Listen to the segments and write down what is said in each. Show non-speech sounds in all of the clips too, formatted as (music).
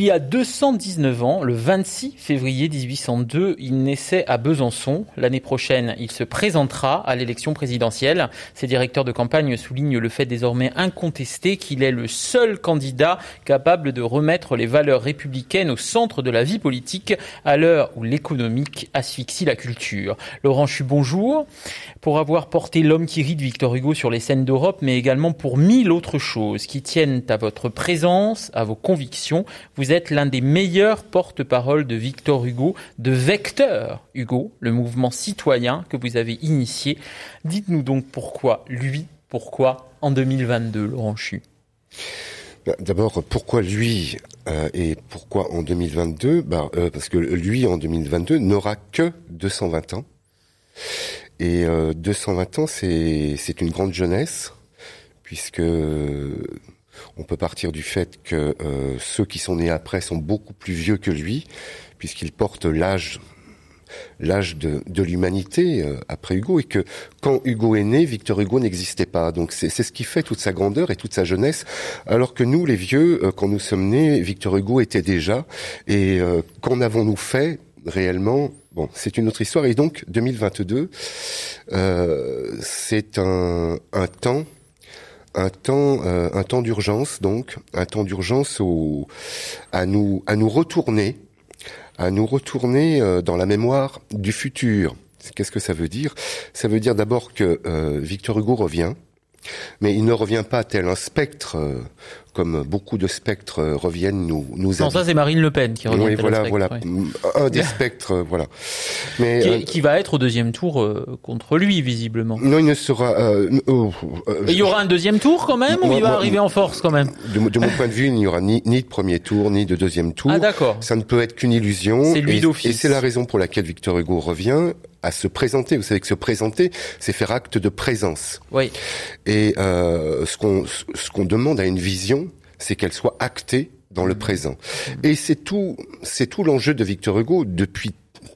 Il y a 219 ans, le 26 février 1802, il naissait à Besançon. L'année prochaine, il se présentera à l'élection présidentielle. Ses directeurs de campagne soulignent le fait désormais incontesté qu'il est le seul candidat capable de remettre les valeurs républicaines au centre de la vie politique à l'heure où l'économique asphyxie la culture. Laurent Chu, bonjour. Pour avoir porté l'homme qui rit de Victor Hugo sur les scènes d'Europe, mais également pour mille autres choses qui tiennent à votre présence, à vos convictions, vous êtes l'un des meilleurs porte-parole de Victor Hugo, de Vecteur Hugo, le mouvement citoyen que vous avez initié. Dites-nous donc pourquoi lui, pourquoi en 2022, Laurent Chu? Bah, D'abord, pourquoi lui euh, et pourquoi en 2022 bah, euh, Parce que lui, en 2022, n'aura que 220 ans. Et euh, 220 ans, c'est une grande jeunesse, puisque on peut partir du fait que euh, ceux qui sont nés après sont beaucoup plus vieux que lui, puisqu'ils portent l'âge l'âge de, l'humanité euh, après Hugo et que quand Hugo est né, Victor Hugo n'existait pas. Donc c'est ce qui fait toute sa grandeur et toute sa jeunesse. Alors que nous, les vieux, euh, quand nous sommes nés, Victor Hugo était déjà. Et qu'en avons-nous fait réellement? Bon, c'est une autre histoire. Et donc 2022, c'est un, un temps un temps, euh, un temps d'urgence donc, un temps d'urgence à nous, à nous retourner, à nous retourner euh, dans la mémoire du futur. Qu'est-ce que ça veut dire? Ça veut dire d'abord que euh, Victor Hugo revient, mais il ne revient pas tel un spectre comme beaucoup de spectres reviennent nous nous Non, ça c'est Marine Le Pen qui revient. Oui, voilà, voilà, un des spectres, voilà. Mais qui, euh, qui, va être au deuxième tour euh, contre lui visiblement. Non, il ne sera. Euh, oh, il y aura un deuxième tour quand même ou il va arriver en force quand même? de, de, mon point de vue, il n'y aura ni, ni de premier tour ni de deuxième tour. Ah d'accord. Ça ne peut être qu'une illusion. C'est lui d'office. Et c'est la raison pour laquelle Victor Hugo revient à se présenter. Vous savez que se présenter, c'est faire acte de présence. Oui. Et euh, ce qu'on ce qu'on demande à une vision, c'est qu'elle soit actée dans le mmh. présent. Et c'est tout, c'est tout l'enjeu de Victor Hugo depuis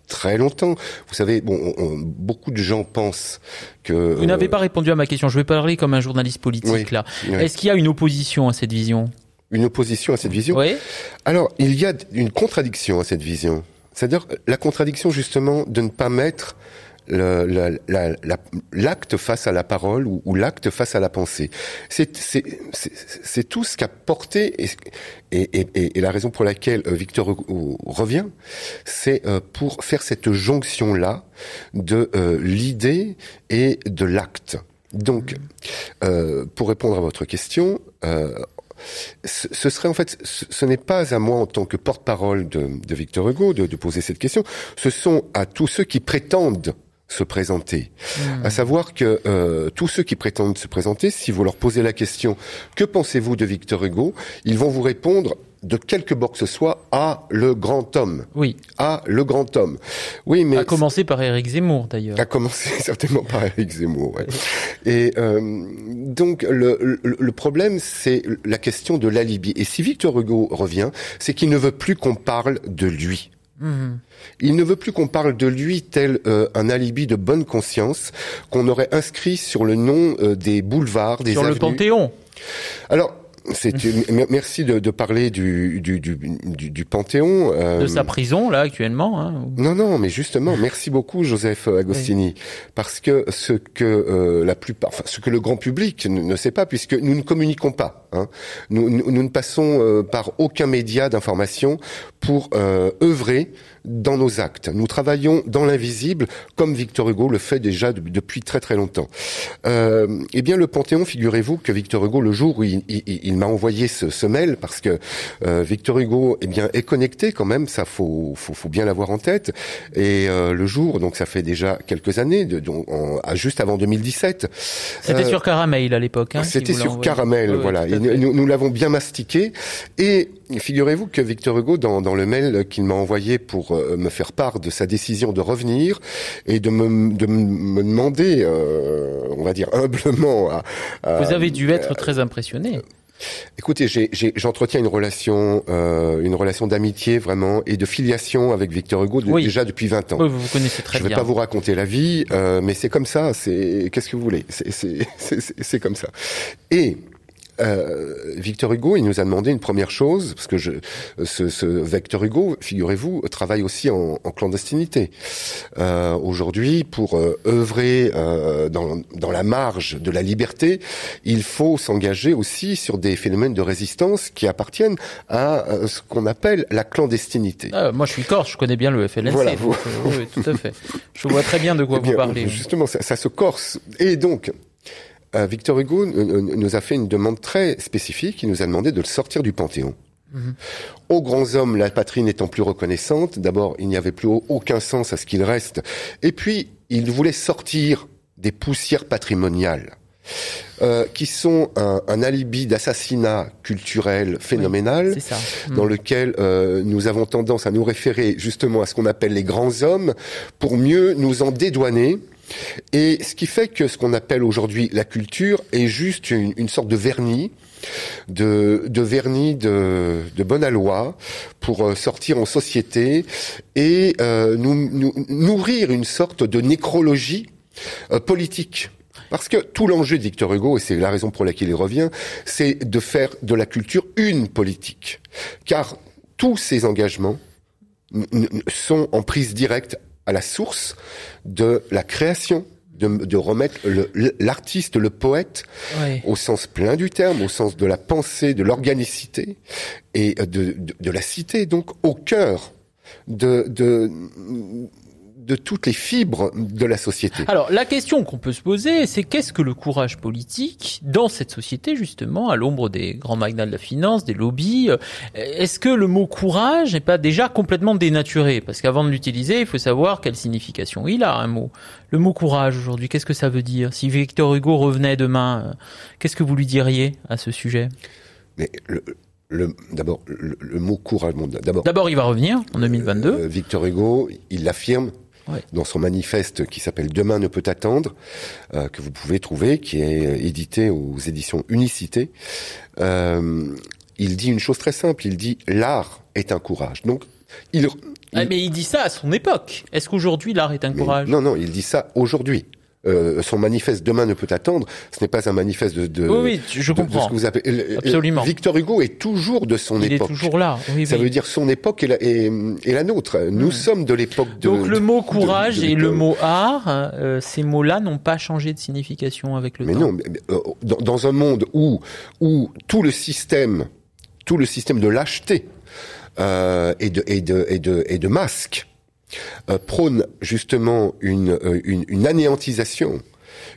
très longtemps. Vous savez, bon, beaucoup de gens pensent que. Vous n'avez pas répondu à ma question. Je vais parler comme un journaliste politique là. Est-ce qu'il y a une opposition à cette vision? Une opposition à cette vision? Oui. Alors, il y a une contradiction à cette vision. C'est-à-dire la contradiction justement de ne pas mettre l'acte face à la parole ou, l'acte face à la pensée. C'est tout ce qu'a porté et, et, et, la raison pour laquelle euh, Victor Hugo revient, c'est euh, pour faire cette jonction-là de euh, l'idée et de l'acte. Donc, pour répondre à votre question, ce serait en fait, ce, n'est pas à moi en tant que porte-parole de, Victor Hugo de, de, poser cette question. Ce sont à tous ceux qui prétendent se présenter. À savoir que euh, tous ceux qui prétendent se présenter, si vous leur posez la question que pensez-vous de Victor Hugo, ils vont vous répondre de quelque bord que ce soit à le grand homme. Oui. À le grand homme. Oui, mais à commencer par Éric Zemmour d'ailleurs. À commencer (laughs) certainement par Éric Zemmour. Ouais. Et euh, donc le, le, le problème c'est la question de l'alibi. Et si Victor Hugo revient, c'est qu'il ne veut plus qu'on parle de lui. Il ne veut plus qu'on parle de lui tel euh, un alibi de bonne conscience qu'on aurait inscrit sur le nom euh, des boulevards, des sur le Panthéon. Alors, merci de, de, parler du du, du, du, Panthéon. Euh, de sa prison là actuellement. Hein. Non non, mais justement, merci beaucoup Joseph Agostini, parce que ce que euh, la plupart, enfin, ce que le grand public ne, sait pas, puisque nous ne communiquons pas. Hein. Nous, nous, nous, ne passons euh, par aucun média d'information pour œuvrer dans nos actes. Nous travaillons dans l'invisible, comme Victor Hugo le fait déjà depuis très très longtemps. Euh, eh bien, le Panthéon, figurez-vous que Victor Hugo, le jour où il, m'a envoyé ce, mail, parce que euh, Victor Hugo, eh bien, est connecté quand même, ça faut faut, faut bien l'avoir en tête. Et euh, le jour, donc ça fait déjà quelques années, de, donc, juste avant 2017. C'était sur Caramel à l'époque. Hein, C'était sur Caramel, voilà. nous, nous l'avons bien mastiqué et Figurez-vous que Victor Hugo, dans, dans le mail qu'il m'a envoyé pour euh, me faire part de sa décision de revenir et de me, de me demander, euh, on va dire humblement, vous avez dû être très impressionné. Écoutez, j'entretiens une relation, euh, une relation d'amitié vraiment et de filiation avec Victor Hugo déjà depuis 20 ans. Oui, vous vous connaissez très bien. Je vais pas vous raconter la vie, mais c'est comme ça. C'est qu'est-ce que vous voulez? C'est (laughs) comme ça. Et euh, Victor Hugo, il nous a demandé une première chose, parce que je, ce, ce Victor Hugo, figurez-vous, travaille aussi en, en clandestinité. Euh, Aujourd'hui, pour euh, œuvrer euh, dans, dans la marge de la liberté, il faut s'engager aussi sur des phénomènes de résistance qui appartiennent à euh, ce qu'on appelle la clandestinité. Ah, moi, je suis corse, je connais bien le FLNC. Voilà, euh, oui, tout à fait. Je vois très bien de quoi Eh bien, vous parlez. Justement, ça, ça se corse. Et donc, Victor Hugo nous a fait une demande très spécifique. Il nous a demandé de le sortir du Panthéon. Mhm. Aux grands hommes, la patrie n'étant plus reconnaissante, d'abord, il n'y avait plus au- aucun sens à ce qu'il reste. Et puis, il voulait sortir des poussières patrimoniales. euh, qui sont un, un alibi d'assassinat culturel phénoménal ça. Mm. dans lequel euh, nous avons tendance à nous référer justement à ce qu'on appelle les grands hommes pour mieux nous en dédouaner. Et ce qui fait que ce qu'on appelle aujourd'hui la culture est juste une, sorte de vernis, de, de vernis de, de bonne aloi pour euh, sortir en société et euh, nourrir une sorte de nécrologie euh, politique. Parce que tout l'enjeu de Victor Hugo, et c'est la raison pour laquelle il revient, c'est de faire de la culture une politique. Car tous ces engagements sont en prise directe à la source de la création, de, de remettre le- l'artiste, le poète, au sens plein du terme, au sens de la pensée, de l'organicité et de, de, de la cité, donc au cœur de, de, toutes les fibres de la société. Alors, la question qu'on peut se poser, c'est qu'est-ce que le courage politique dans cette société, justement, à l'ombre des grands magnats de la finance, des lobbies euh, Est-ce que le mot courage n'est pas déjà complètement dénaturé? Parce qu'avant de l'utiliser, il faut savoir quelle signification il a, un mot. Le mot courage, aujourd'hui, qu'est-ce que ça veut dire? Si Victor Hugo revenait demain, euh, qu'est-ce que vous lui diriez à ce sujet? Mais le, d'abord, le, le mot courage, bon, d'abord, D'abord, il va revenir en 2022. Euh, Victor Hugo, il l'affirme Dans son manifeste qui s'appelle Demain ne peut attendre, euh, que vous pouvez trouver, qui est euh, édité aux éditions Unicité. Euh, il dit une chose très simple, il dit l'art est un courage. Donc, il, Ah, mais il dit ça à son époque. Est-ce qu'aujourd'hui, l'art est un mais courage? non, non, il dit ça aujourd'hui. Euh, son manifeste Demain ne peut attendre, ce n'est pas un manifeste de, de, Oui, je de- de comprends. ce que vous appelez. euh, Absolument. Victor Hugo est toujours de son il époque. est toujours là. Oui, Ça oui. veut dire son époque et la, et, et la nôtre. Nous Hmm. sommes de l'époque de. Donc le mot de- courage de et le mot art, euh, ces mots-là n'ont pas changé de signification avec le Mais temps. non, mais, euh, dans, dans un monde où où tout le système, tout le système de lâcheté euh, et de et de et de et de masque euh, prône justement euh, une une anéantisation,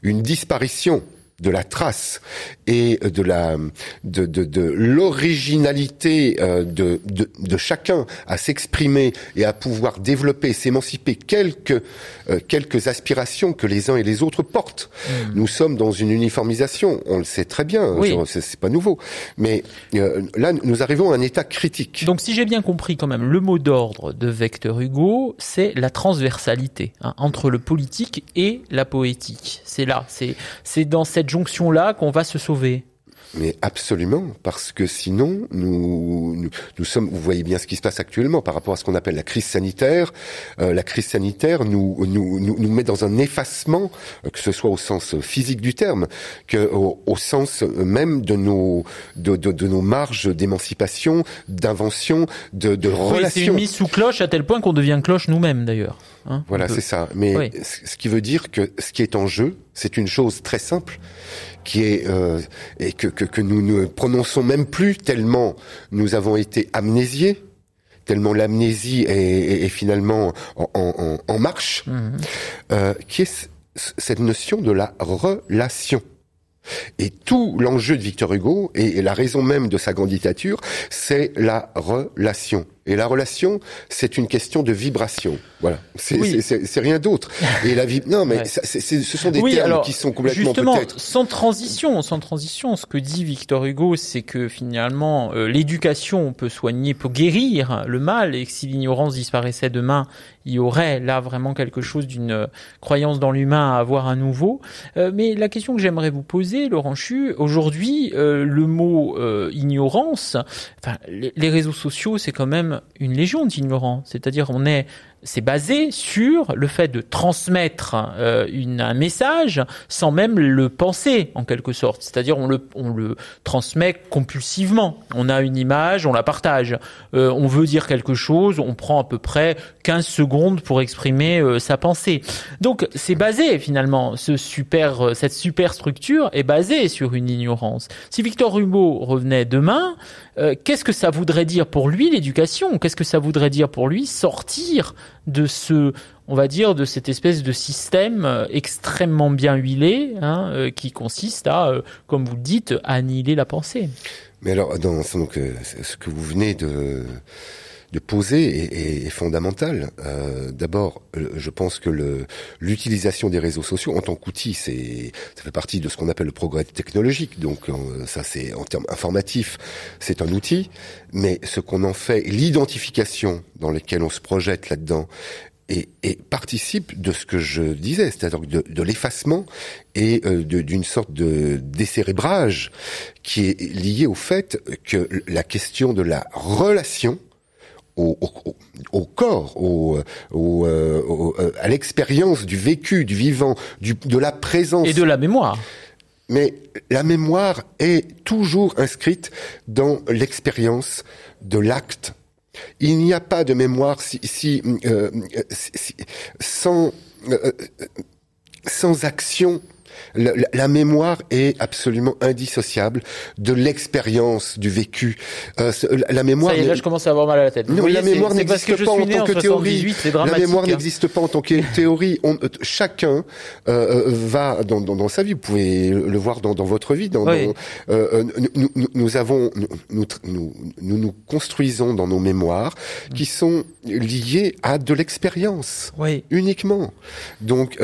une disparition de la trace et de la de de, de l'originalité euh, de, de de chacun à s'exprimer et à pouvoir développer s'émanciper quelques euh, quelques aspirations que les uns et les autres portent nous sommes dans une uniformisation on le sait très bien Hmm. Oui. C'est pas nouveau mais euh, là nous arrivons à un état critique Donc si j'ai bien compris quand même, le mot d'ordre de Victor Hugo, c'est la transversalité hein, entre le politique et la poétique. C'est là, c'est c'est dans cette jonction-là qu'on va se sauver. Mais absolument, parce que sinon, nous, nous, nous sommes, vous voyez bien ce qui se passe actuellement par rapport à ce qu'on appelle la crise sanitaire. Euh, la crise sanitaire nous, nous, nous, nous met dans un effacement, euh, que ce soit au sens physique du terme, que au, au sens même de nos, de, de, de nos marges d'émancipation, d'invention, de, de Oui, c'est relations. mise sous cloche à tel point qu'on devient cloche nous-mêmes d'ailleurs. Hein, Voilà, c'est ça. Mais Oui. ce qui veut dire que ce qui est en jeu, c'est une chose très simple, qui est euh, et que, que que nous ne prononçons même plus tellement nous avons été amnésiés, tellement l'amnésie est, est- est finalement en, en- en- marche, Mhm. euh, qui est cette notion de la relation. Et tout l'enjeu de Victor Hugo, et, et la raison même de sa candidature, c'est la relation. Et la relation, c'est une question de vibration. Voilà, c'est Oui. rien d'autre. Et la vib... non, mais Ouais. ça, c'est- c'est- ce sont des Oui, termes alors, qui sont complètement Justement, sans transition, sans transition, ce que dit Victor Hugo, c'est que finalement, euh, l'éducation peut soigner, peut guérir le mal, et que si l'ignorance disparaissait demain, il y aurait là vraiment quelque chose d'une euh, croyance dans l'humain à avoir à nouveau. Euh, mais la question que j'aimerais vous poser, Laurent Chu, aujourd'hui, euh, le mot euh, ignorance, enfin, les, les réseaux sociaux, c'est quand même une légion d'ignorants. C'est-à-dire, on est c'est basé sur le fait de transmettre euh, une, un message sans même le penser en quelque sorte. C'est-à-dire on le, on le transmet compulsivement. On a une image, on la partage. Euh, on veut dire quelque chose, on prend à peu près 15 secondes pour exprimer euh, sa pensée. Donc c'est basé finalement, ce super, cette super structure est basée sur une ignorance. Si Victor Hugo revenait demain, qu'est-ce que ça voudrait dire pour lui l'éducation? Qu'est-ce que ça voudrait dire pour lui sortir de ce, on va dire, de cette espèce de système euh, extrêmement bien huilé, hein, euh, qui consiste à, euh, comme vous le dites, annihiler la pensée. Mais alors, dans, ce que vous venez de de poser est, fondamental. Euh, D'abord, je pense que l'utilisation des réseaux sociaux en tant qu'outil, c'est ça fait partie de ce qu'on appelle le progrès technologique. Donc ça, c'est en termes informatifs, c'est un outil. Mais ce qu'on en fait, l'identification dans lesquelles on se projette là-dedans, et, et, participe de ce que je disais, c'est-à-dire de, de l'effacement et euh, d'une sorte de décérébrage qui est lié au fait que la question de la relation au, au, au corps, au, euh, euh, à l'expérience du vécu, du vivant, du, de la présence. Et de la mémoire. Mais la mémoire est toujours inscrite dans l'expérience de l'acte. Il n'y a pas de mémoire si, si, euh, si sans, euh, sans action la, la, mémoire est absolument indissociable de l'expérience du vécu. Euh, la mémoire. Ça y est, là, je commence à avoir mal à la tête. Non, la mémoire n'existe pas en tant que théorie. La mémoire hein. n'existe pas en tant que théorie. On, euh, chacun euh, euh, va dans, dans, dans, sa vie. Vous pouvez le voir dans, dans votre vie. Dans, oui. euh, nous, nous, nous, avons, nous, nous, nous, construisons dans nos mémoires qui sont liées à de l'expérience. Oui. Uniquement. Donc.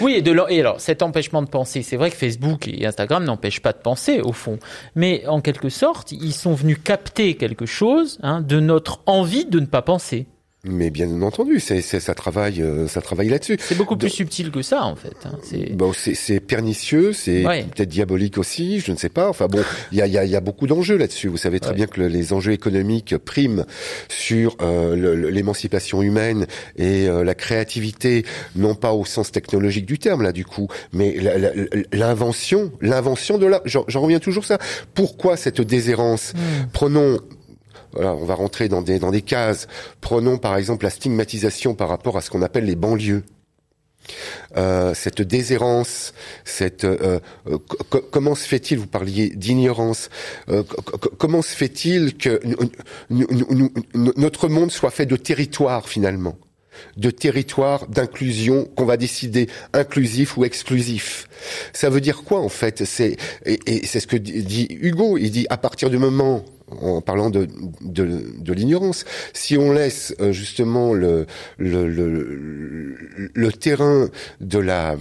oui, et, de, et alors cet empêchement de penser. C'est vrai que Facebook et Instagram n'empêchent pas de penser au fond, mais en quelque sorte, ils sont venus capter quelque chose hein, de notre envie de ne pas penser. Mais bien entendu, c'est, ça travaille, euh, ça travaille là-dessus. C'est beaucoup plus subtil que ça, en fait. Hein. C'est... Bon, c'est, c'est pernicieux, c'est ouais. peut-être diabolique aussi, je ne sais pas. Enfin bon, il y a, y, a, y a beaucoup d'enjeux là-dessus. Vous savez très ouais. bien que les enjeux économiques priment sur euh, l'émancipation humaine et euh, la créativité, non pas au sens technologique du terme là du coup, mais l'invention, l'invention de la. J'en, reviens toujours ça. Pourquoi cette déshérence? Mmh. Prenons voilà, on va rentrer dans des, dans des cases. Prenons par exemple la stigmatisation par rapport à ce qu'on appelle les banlieues. Euh, cette déshérence, cette euh, euh, comment se fait-il Vous parliez d'ignorance. Euh, comment se fait-il que notre monde soit fait de territoires finalement? De territoire d'inclusion qu'on va décider inclusif ou exclusif. Ça veut dire quoi en fait? C'est et c'est ce que dit Hugo. Il dit à partir du moment en parlant de, de, l'ignorance. Si on laisse euh, justement le, le, terrain de la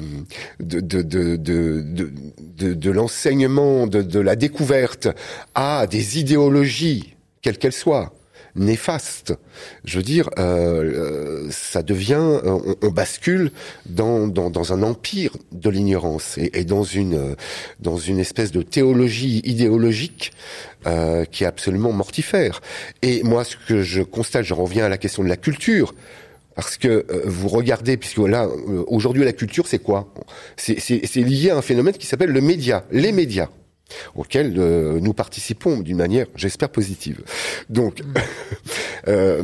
de, de, de, de, de l'enseignement, de, de la découverte à des idéologies, quelles qu'elles soient, néfastes. Je veux dire, euh, ça devient, on, on bascule dans, dans, dans, un empire de l'ignorance et, et, dans une dans une espèce de théologie idéologique euh, qui est absolument mortifère. Et moi, ce que je constate, je reviens à la question de la culture. Parce que euh, vous regardez, puisque là, euh, aujourd'hui, la culture, c'est quoi? C'est lié à un phénomène qui s'appelle le média, les médias auquel euh, nous participons d'une manière, j'espère, positive. Donc, (laughs) euh,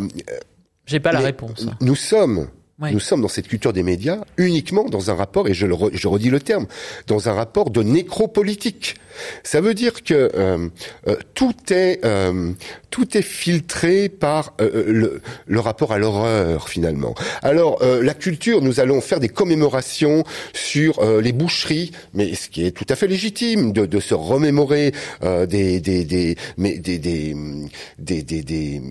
j'ai pas la réponse. Nous sommes Nous sommes dans cette culture des médias uniquement dans un rapport, et je, le je redis le terme, dans un rapport de nécropolitique. Ça veut dire que euh, euh, tout est euh, tout est filtré par euh, le, le, rapport à l'horreur finalement. Alors euh, la culture, nous allons faire des commémorations sur euh, les boucheries, mais ce qui est tout à fait légitime de, de se remémorer des des des des des des des des,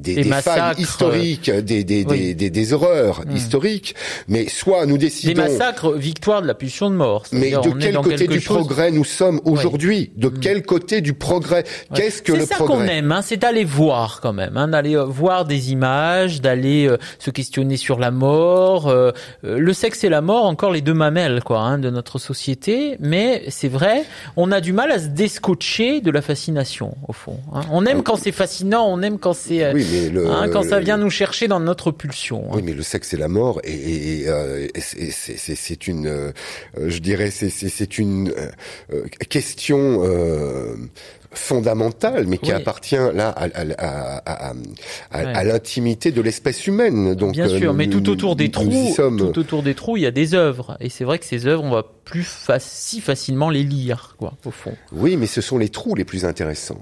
des, des failles historiques, des des, oui. des, des horreurs mmh. historiques. Mais soit nous décidons des massacres, victoire de la pulsion de mort. Mais de quel côté du chose... progrès nous sommes aujourd'hui? De quel côté du progrès? Qu'est-ce que le ça progrès? qu'on aime, hein, c'est d'aller voir quand même, hein, d'aller euh, voir des images, d'aller euh, se questionner sur la mort. Euh, le sexe et la mort, encore les deux mamelles quoi, hein, de notre société. Mais c'est vrai, on a du mal à se descotcher de la fascination au fond. Hein. On aime quand c'est fascinant, on aime quand c'est hein, quand ça vient nous chercher dans notre pulsion. Oui, mais le sexe et la mort, et, c'est une, je dirais, c'est une question fondamentale, mais qui appartient là à, à, à, à l'intimité de l'espèce humaine. Donc, Bien sûr, mais tout autour des trous, tout autour des trous, il y a des œuvres, et c'est vrai que ces œuvres, on va plus si facilement les lire, quoi, au fond. Oui, mais ce sont les trous les plus intéressants.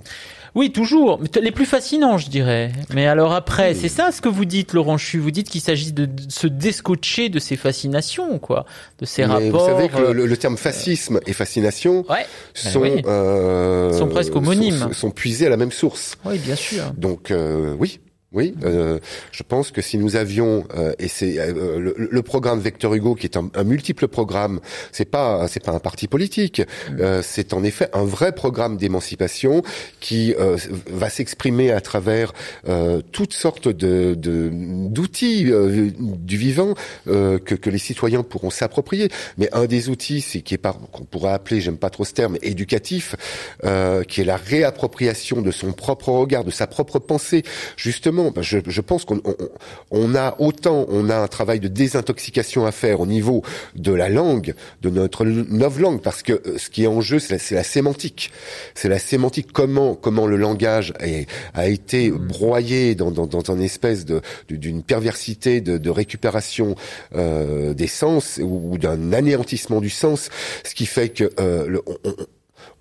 Oui, toujours. Les plus fascinants, je dirais. Mais alors après, c'est ça ce que vous dites, Laurent Chu. Vous dites qu'il s'agit de se descotcher de ces fascinations, quoi, de ces rapports. Vous savez que le, le, terme fascisme et fascination ouais, sont, euh, sont presque homonymes, sont, sont, puisés à la même source. Oui, bien sûr. Donc euh, oui, oui, euh, je pense que si nous avions euh, et c'est euh, le, programme Vecteur Hugo qui est un, multiple programme, c'est pas c'est pas un parti politique, mm. c'est en effet un vrai programme d'émancipation qui va s'exprimer à travers toutes sortes de d'outils du vivant que, que les citoyens pourront s'approprier. Mais un des outils, c'est qui est pas qu'on pourrait appeler, j'aime pas trop ce terme, éducatif, qui est la réappropriation de son propre regard, de sa propre pensée, justement je, je pense qu'on on, a autant, on a un travail de désintoxication à faire au niveau de la langue, de notre langue, parce que euh, ce qui est en jeu, c'est la, la, sémantique. C'est la sémantique. Comment, comment le langage a été broyé dans, dans, dans une espèce de d'une perversité de, de récupération euh, des sens ou, d'un anéantissement du sens, ce qui fait que euh, le, on,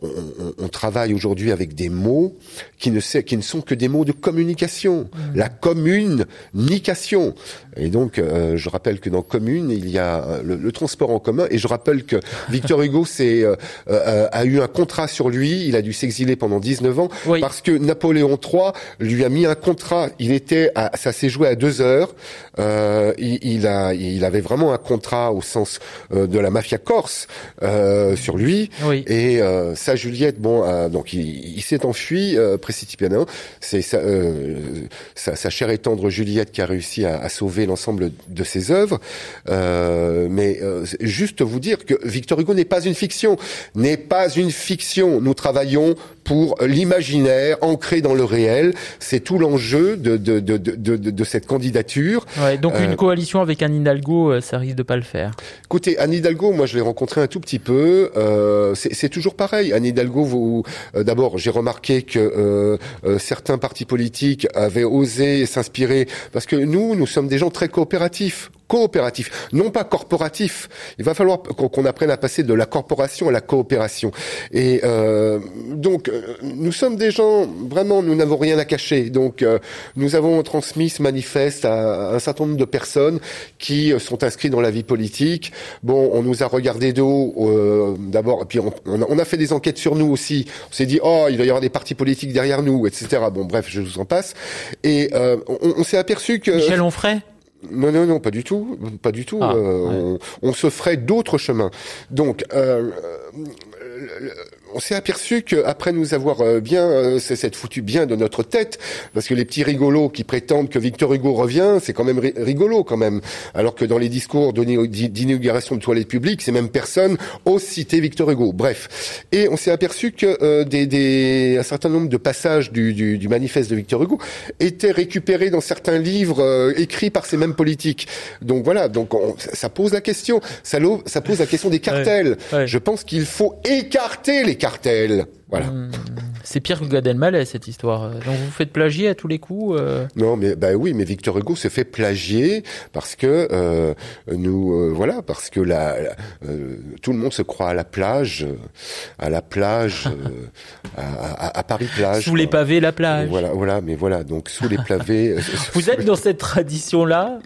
on, on, travaille aujourd'hui avec des mots qui ne, qui ne sont que des mots de communication. Mmh. La communication. Et donc, euh, je rappelle que dans commune, il y a euh, le, transport en commun. Et je rappelle que (laughs) Victor Hugo c'est, euh, a eu un contrat sur lui. Il a dû s'exiler pendant 19 ans parce que Napoléon III lui a mis un contrat. Il était, à, ça s'est joué à deux heures. Il, il, a, il avait vraiment un contrat au sens de la mafia corse sur lui. Oui. Et sa Juliette, bon, donc il, il s'est enfui précipitamment. C'est sa, sa, sa, chère et tendre Juliette qui a réussi à, à sauver l'ensemble de ses œuvres. Euh, mais euh, juste vous dire que Victor Hugo n'est pas une fiction, n'est pas une fiction. Nous travaillons pour l'imaginaire ancré dans le réel. C'est tout l'enjeu de, de, de, de, de cette candidature. Ouais, donc une euh, coalition avec Anne Hidalgo, euh, ça risque de pas le faire. Écoutez, Anne Hidalgo, moi je l'ai rencontré un tout petit peu. Euh, c'est toujours pareil. Anne Hidalgo, euh, d'abord, j'ai remarqué que euh, certains partis politiques avaient osé s'inspirer parce que nous, nous sommes des gens très coopératifs coopératif, non pas corporatif. Il va falloir qu'on apprenne à passer de la corporation à la coopération. Et euh, donc, euh, nous sommes des gens, vraiment, nous n'avons rien à cacher. Donc, euh, nous avons transmis ce manifeste à, un certain nombre de personnes qui sont inscrites dans la vie politique. Bon, on nous a regardé de haut, d'abord, puis on, on, a fait des enquêtes sur nous aussi. On s'est dit, oh, il va y avoir des partis politiques derrière nous, etc. Bon, bref, je vous en passe. Et on, on s'est aperçu que... Michel Onfray non, non, non, pas du tout, pas du tout. Ah, euh, on, se ferait d'autres chemins. Donc, euh, on s'est aperçu qu'après nous avoir euh, bien, euh, c'est cette foutu bien de notre tête, parce que les petits rigolos qui prétendent que Victor Hugo revient, c'est quand même rigolo quand même, alors que dans les discours d'inauguration de toilettes publiques, ces mêmes personnes osent citer Victor Hugo. Bref, et on s'est aperçu que euh, des, des, un certain nombre de passages du, du, du, manifeste de Victor Hugo étaient récupérés dans certains livres écrits par ces mêmes politiques. Donc voilà, donc ça pose la question, ça, ça pose la question des cartels. Je pense qu'il faut écarter les cartels. Voilà. Hmm. C'est pire que Gad Elmaleh cette histoire. Donc vous faites plagier à tous les coups. Euh non, mais bah oui, mais Victor Hugo se fait plagier parce que euh, nous, euh, voilà, parce que la, tout le monde se croit à la plage, à la plage, (laughs) à, à, Paris plage. Sous les pavés, la plage. Voilà, voilà, mais voilà, donc sous les pavés. (laughs) vous êtes dans cette tradition là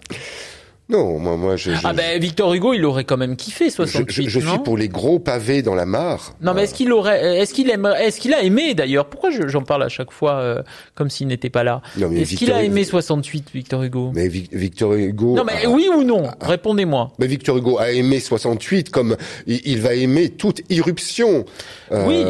Non, moi, moi, je. je Ah ben Victor Hugo, il aurait quand même kiffé je, 68. je- je suis non pour les gros pavés dans la mare. Non, mais est-ce qu'il aurait, est-ce qu'il aimerait, est-ce qu'il a aimé d'ailleurs? Pourquoi je- j'en parle à chaque fois euh, comme s'il n'était pas là? Est-ce qu'il a aimé 68, Victor Hugo? Mais Vic- Victor Hugo. Non, mais a- oui ou non? Répondez-moi. Mais Victor Hugo a aimé 68 comme il, va aimer toute irruption, euh, Oui,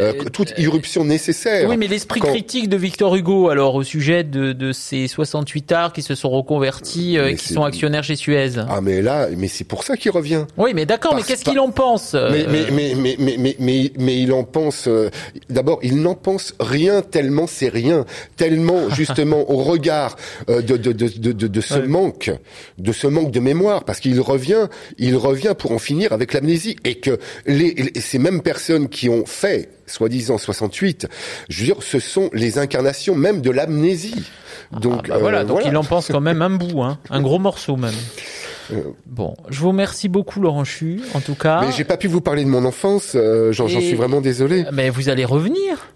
euh, toute irruption nécessaire. Oui, mais l'esprit Quand- critique de Victor Hugo, alors au sujet de, de ces 68 arts qui se sont reconvertis et qui sont actionnaires Suez. Ah mais là, mais c'est pour ça qu'il revient. Oui, mais d'accord, mais qu'est-ce qu'il en pense euh, Mais, mais, mais, mais, mais, mais, mais, mais il en pense. euh, D'abord, il n'en pense rien tellement c'est rien, tellement (laughs) justement au regard euh, de, de, de, de, ce manque, de ce manque de mémoire, parce qu'il revient, il revient pour en finir avec l'amnésie, et que les, les- ces mêmes personnes qui ont fait soi-disant 68, je veux dire, ce sont les incarnations même de l'amnésie. Donc Ah bah voilà, euh, donc il en pense quand même un bout, hein, un gros morceau même. Euh. Bon, je vous remercie beaucoup Laurent Chu, en tout cas. Mais j'ai pas pu vous parler de mon enfance, euh, j'en suis vraiment désolé. Mais vous allez revenir.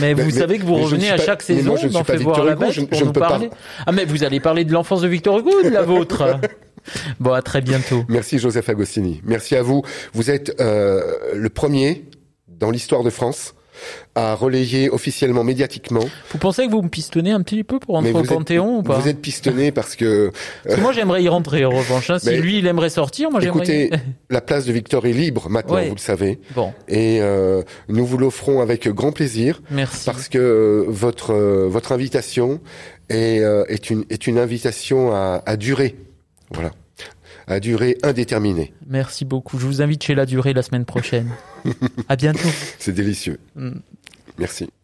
Mais vous mais- savez que vous revenez à pas- chaque saison je ne suis pas Victor Hugo, je je ne nous peux pas. parler. Ah mais vous allez parler de l'enfance de Victor Hugo ou de la (laughs) vôtre? Bon, à très bientôt. Merci Joseph Agostini. Merci à vous. Vous êtes euh, le premier dans l'histoire de France à relayer officiellement, médiatiquement. Vous pensez que vous me pistonnez un petit peu pour rentrer Mais au êtes- Panthéon ou pas Vous êtes pistonné parce que, Parce que moi j'aimerais y rentrer en revanche. hein. Si Mais- lui il aimerait sortir, moi j'aimerais. écoutez, (laughs) la place de Victor est libre maintenant, Ouais. vous le savez. Bon, Et euh, nous vous l'offrons avec grand plaisir merci. parce que euh, votre euh, votre invitation est, euh, est une est une invitation à, à durer. Voilà. À durée indéterminée. Merci beaucoup. Je vous invite chez La Durée la semaine prochaine. à bientôt. (laughs) C'est délicieux. Mm. Merci.